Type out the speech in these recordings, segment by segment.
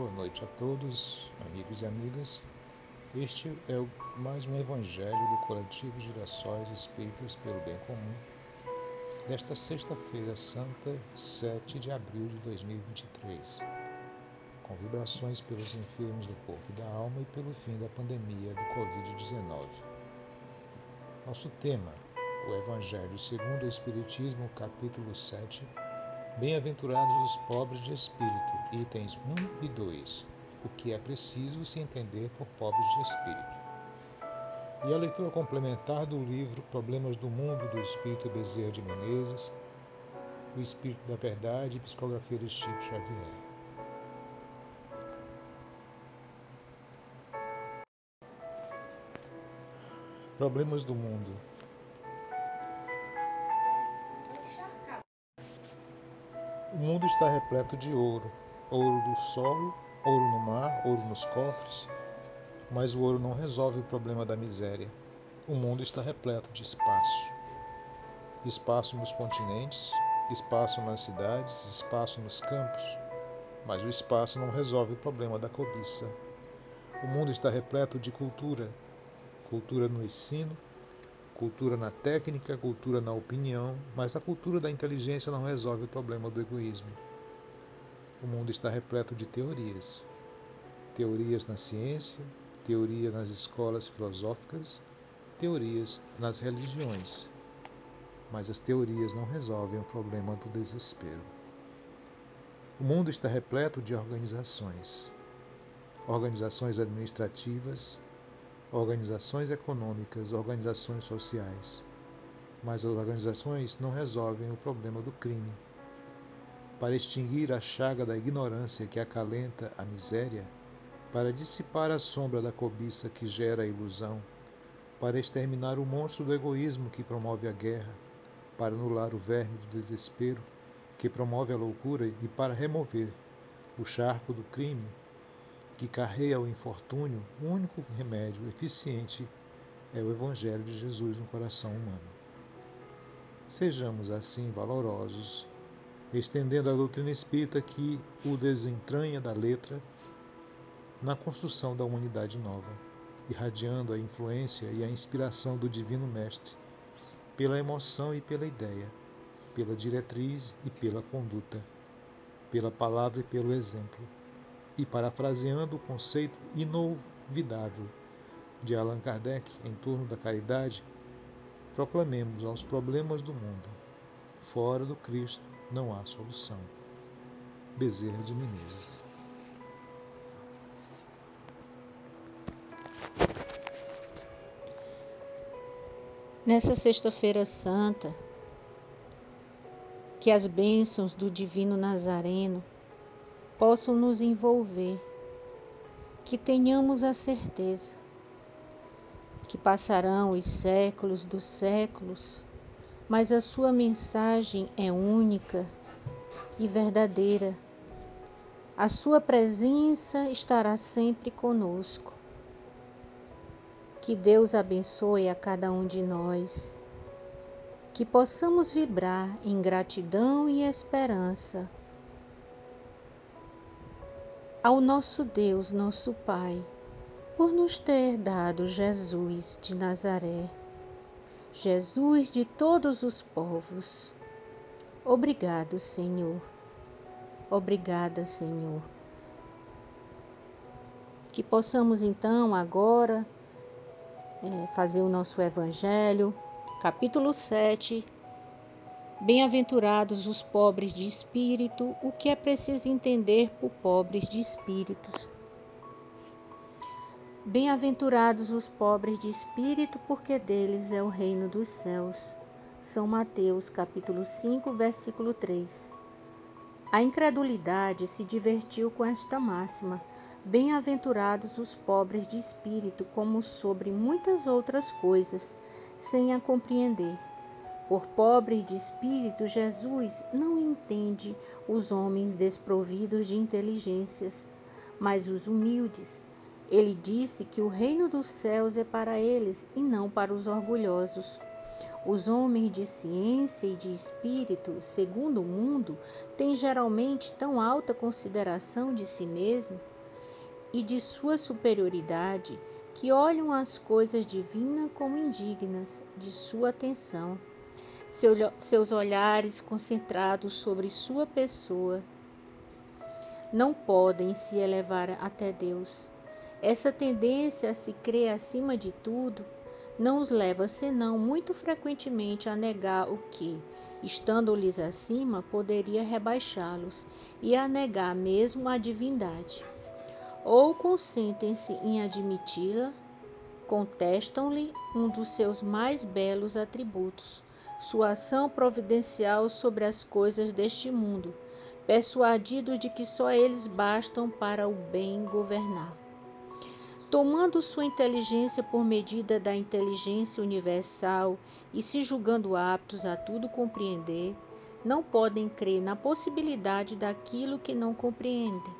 Boa noite a todos, amigos e amigas. Este é mais um Evangelho do Coletivo Girassóis Espíritas pelo Bem Comum, desta sexta-feira santa, 7 de abril de 2023, com vibrações pelos enfermos do corpo e da alma e pelo fim da pandemia do Covid-19. Nosso tema, o Evangelho segundo o Espiritismo, capítulo 7 Bem-aventurados os pobres de espírito, itens 1 e 2. O que é preciso se entender por pobres de espírito. E a leitura complementar do livro Problemas do Mundo, do Espírito Bezerra de Menezes, O Espírito da Verdade e Psicografia de Chico Xavier. Problemas do Mundo O mundo está repleto de ouro, ouro do solo, ouro no mar, ouro nos cofres, mas o ouro não resolve o problema da miséria. O mundo está repleto de espaço. Espaço nos continentes, espaço nas cidades, espaço nos campos, mas o espaço não resolve o problema da cobiça. O mundo está repleto de cultura, cultura no ensino, Cultura na técnica, cultura na opinião, mas a cultura da inteligência não resolve o problema do egoísmo. O mundo está repleto de teorias. Teorias na ciência, teoria nas escolas filosóficas, teorias nas religiões. Mas as teorias não resolvem o problema do desespero. O mundo está repleto de organizações. Organizações administrativas, organizações econômicas, organizações sociais. Mas as organizações não resolvem o problema do crime. Para extinguir a chaga da ignorância que acalenta a miséria, para dissipar a sombra da cobiça que gera a ilusão, para exterminar o monstro do egoísmo que promove a guerra, para anular o verme do desespero que promove a loucura e para remover o charco do crime que carrega o infortúnio, o único remédio eficiente é o Evangelho de Jesus no coração humano. Sejamos assim valorosos, estendendo a doutrina espírita que o desentranha da letra na construção da humanidade nova, irradiando a influência e a inspiração do Divino Mestre pela emoção e pela ideia, pela diretriz e pela conduta, pela palavra e pelo exemplo e parafraseando o conceito inovidável de Allan Kardec em torno da caridade, proclamemos aos problemas do mundo: fora do Cristo não há solução. Bezerra de Menezes. Nessa Sexta-feira Santa, que as bênçãos do Divino Nazareno possam nos envolver, que tenhamos a certeza que passarão os séculos dos séculos, mas a sua mensagem é única e verdadeira. A sua presença estará sempre conosco. Que Deus abençoe a cada um de nós. Que possamos vibrar em gratidão e esperança ao nosso Deus, nosso Pai, por nos ter dado Jesus de Nazaré, Jesus de todos os povos. Obrigado, Senhor. Obrigada, Senhor. Que possamos então agora é, fazer o nosso Evangelho, capítulo 7, Bem-aventurados os pobres de espírito, o que é preciso entender por pobres de espíritos. Bem-aventurados os pobres de espírito, porque deles é o reino dos céus. São Mateus, capítulo 5, versículo 3. A incredulidade se divertiu com esta máxima: Bem-aventurados os pobres de espírito, como sobre muitas outras coisas, sem a compreender. Por pobres de espírito, Jesus não entende os homens desprovidos de inteligências, mas os humildes. Ele disse que o reino dos céus é para eles e não para os orgulhosos. Os homens de ciência e de espírito, segundo o mundo, têm geralmente tão alta consideração de si mesmo e de sua superioridade que olham as coisas divinas como indignas de sua atenção, seus olhares concentrados sobre sua pessoa não podem se elevar até Deus. Essa tendência a se crer acima de tudo não os leva senão muito frequentemente a negar o que, estando-lhes acima, poderia rebaixá-los e a negar mesmo a divindade. Ou consentem-se em admiti-la, contestam-lhe um dos seus mais belos atributos, sua ação providencial sobre as coisas deste mundo, persuadidos de que só eles bastam para o bem governar. Tomando sua inteligência por medida da inteligência universal e se julgando aptos a tudo compreender, não podem crer na possibilidade daquilo que não compreendem.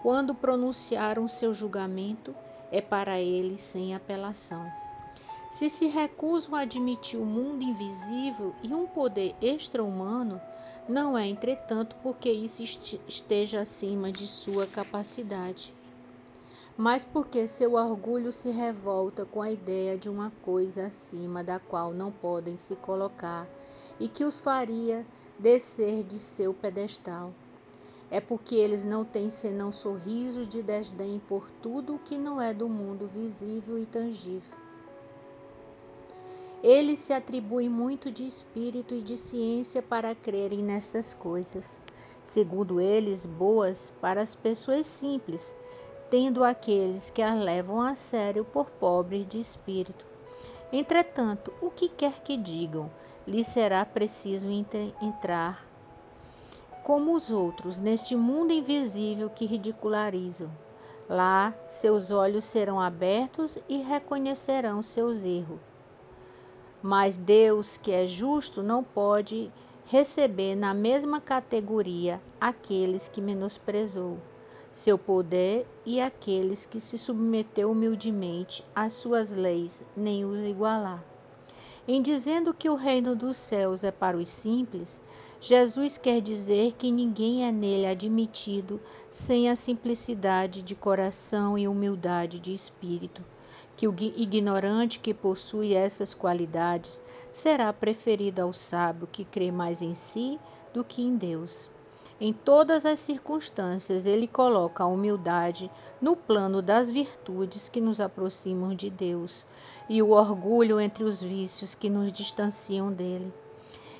Quando pronunciaram seu julgamento, é para eles sem apelação. Se se recusam a admitir o mundo invisível e um poder extra-humano, não é, entretanto, porque isso esteja acima de sua capacidade, mas porque seu orgulho se revolta com a ideia de uma coisa acima da qual não podem se colocar e que os faria descer de seu pedestal. É porque eles não têm senão sorrisos de desdém por tudo o que não é do mundo visível e tangível. Eles se atribuem muito de espírito e de ciência para crerem nestas coisas, segundo eles, boas para as pessoas simples, tendo aqueles que as levam a sério por pobres de espírito. Entretanto, o que quer que digam, lhes será preciso entrar como os outros neste mundo invisível que ridicularizam. Lá, seus olhos serão abertos e reconhecerão seus erros mas Deus, que é justo, não pode receber na mesma categoria aqueles que menosprezou seu poder e aqueles que se submeteu humildemente às suas leis, nem os igualar. Em dizendo que o reino dos céus é para os simples, Jesus quer dizer que ninguém é nele admitido sem a simplicidade de coração e humildade de espírito que o ignorante que possui essas qualidades será preferido ao sábio que crê mais em si do que em Deus. Em todas as circunstâncias, ele coloca a humildade no plano das virtudes que nos aproximam de Deus e o orgulho entre os vícios que nos distanciam dele.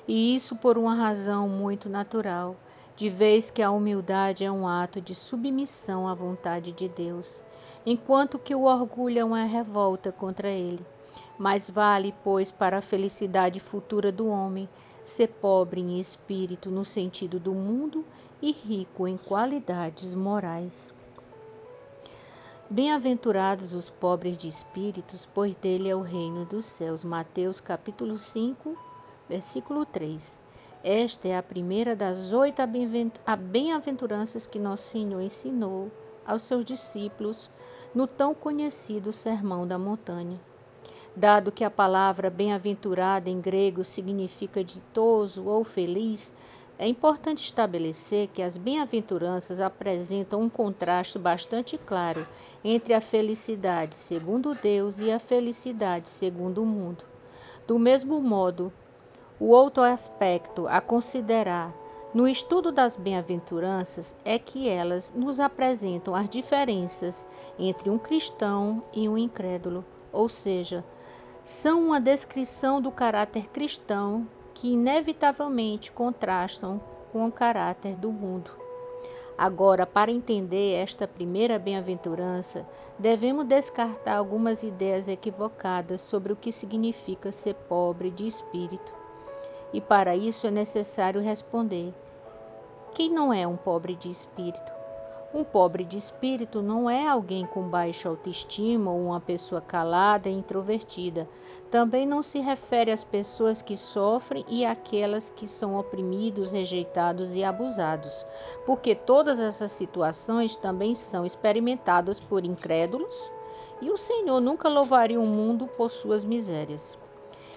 E isso por uma razão muito natural, de vez que a humildade é um ato de submissão à vontade de Deus enquanto que o orgulho é uma revolta contra ele. Mais vale, pois, para a felicidade futura do homem, ser pobre em espírito no sentido do mundo e rico em qualidades morais. Bem-aventurados os pobres de espíritos, pois dele é o reino dos céus. Mateus capítulo 5, versículo 3. Esta é a primeira das oito bem-aventuranças que nosso Senhor ensinou aos seus discípulos no tão conhecido Sermão da Montanha. Dado que a palavra bem-aventurada em grego significa ditoso ou feliz, é importante estabelecer que as bem-aventuranças apresentam um contraste bastante claro entre a felicidade segundo Deus e a felicidade segundo o mundo. Do mesmo modo, o outro aspecto a considerar no estudo das bem-aventuranças é que elas nos apresentam as diferenças entre um cristão e um incrédulo, ou seja, são uma descrição do caráter cristão que inevitavelmente contrastam com o caráter do mundo. Agora, para entender esta primeira bem-aventurança, devemos descartar algumas ideias equivocadas sobre o que significa ser pobre de espírito e para isso é necessário responder: quem não é um pobre de espírito? Um pobre de espírito não é alguém com baixa autoestima ou uma pessoa calada e introvertida. Também não se refere às pessoas que sofrem e àquelas que são oprimidos, rejeitados e abusados, porque todas essas situações também são experimentadas por incrédulos e o Senhor nunca louvaria o mundo por suas misérias.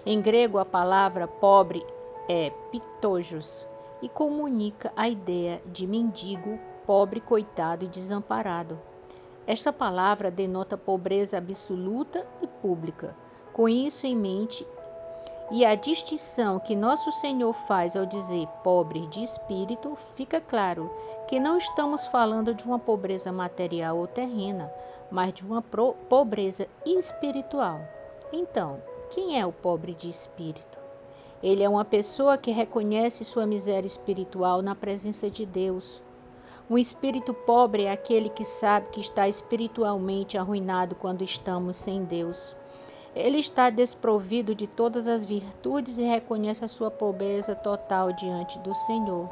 Em grego, a palavra pobre é pitojos e comunica a ideia de mendigo, pobre, coitado e desamparado. Esta palavra denota pobreza absoluta e pública. Com isso em mente, e a distinção que nosso Senhor faz ao dizer pobre de espírito, fica claro que não estamos falando de uma pobreza material ou terrena, mas de uma pobreza espiritual. Então, quem é o pobre de espírito? Ele é uma pessoa que reconhece sua miséria espiritual na presença de Deus. Um espírito pobre é aquele que sabe que está espiritualmente arruinado quando estamos sem Deus. Ele está desprovido de todas as virtudes e reconhece a sua pobreza total diante do Senhor.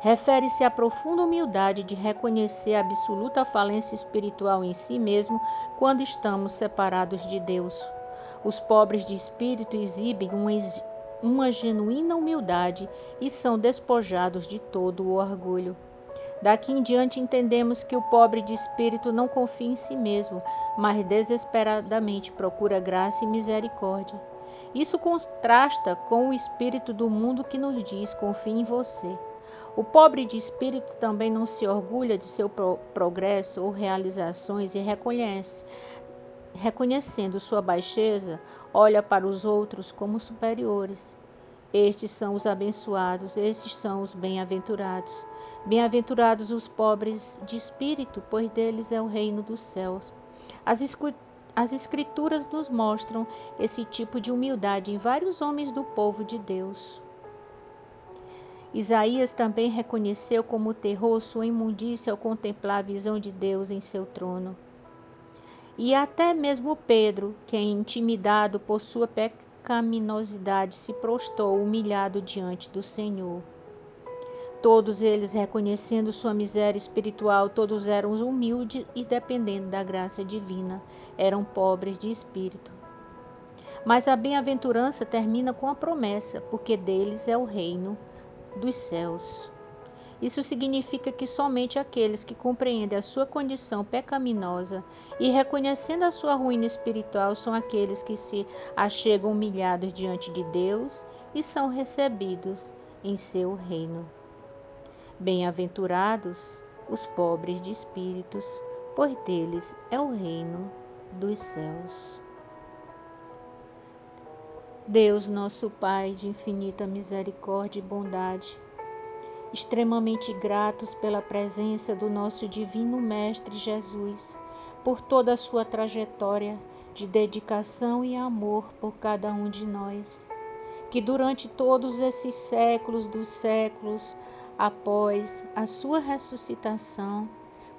Refere-se à profunda humildade de reconhecer a absoluta falência espiritual em si mesmo quando estamos separados de Deus. Os pobres de espírito exibem uma, uma genuína humildade e são despojados de todo o orgulho. Daqui em diante entendemos que o pobre de espírito não confia em si mesmo, mas desesperadamente procura graça e misericórdia. Isso contrasta com o espírito do mundo que nos diz: confie em você. O pobre de espírito também não se orgulha de seu progresso ou realizações e reconhece, reconhecendo sua baixeza, olha para os outros como superiores. Estes são os abençoados, estes são os bem-aventurados. Bem-aventurados os pobres de espírito, pois deles é o reino dos céus. As, as Escrituras nos mostram esse tipo de humildade em vários homens do povo de Deus. Isaías também reconheceu como terror sua imundícia ao contemplar a visão de Deus em seu trono. E até mesmo Pedro, que intimidado por sua pecaminosidade se prostrou humilhado diante do Senhor. Todos eles, reconhecendo sua miséria espiritual, todos eram humildes e dependendo da graça divina, eram pobres de espírito. Mas a bem-aventurança termina com a promessa, porque deles é o reino dos céus. Isso significa que somente aqueles que compreendem a sua condição pecaminosa e reconhecendo a sua ruína espiritual são aqueles que se achegam humilhados diante de Deus e são recebidos em seu reino. Bem-aventurados os pobres de espíritos, pois deles é o reino dos céus. Deus, nosso Pai de infinita misericórdia e bondade, extremamente gratos pela presença do nosso Divino Mestre Jesus, por toda a sua trajetória de dedicação e amor por cada um de nós. Que durante todos esses séculos dos séculos, após a sua ressuscitação,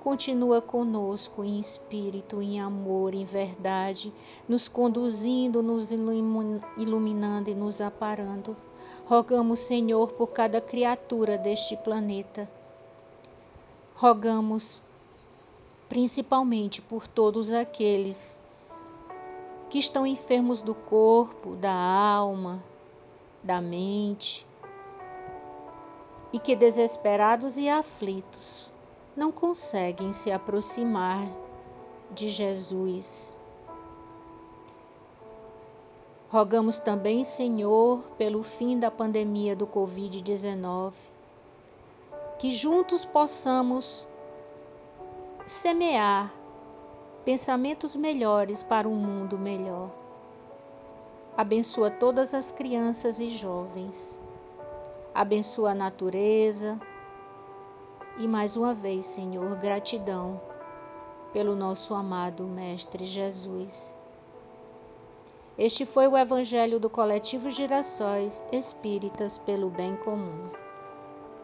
continua conosco em espírito, em amor, em verdade, nos conduzindo, nos iluminando e nos aparando Rogamos, Senhor, por cada criatura deste planeta. Rogamos principalmente por todos aqueles que estão enfermos do corpo, da alma, da mente e que desesperados e aflitos não conseguem se aproximar de Jesus. Rogamos também, Senhor, pelo fim da pandemia do Covid-19, que juntos possamos semear pensamentos melhores para um mundo melhor. Abençoa todas as crianças e jovens. Abençoa a natureza. E mais uma vez, Senhor, gratidão pelo nosso amado Mestre Jesus. Este foi o Evangelho do Coletivo Girassóis Espíritas pelo Bem Comum.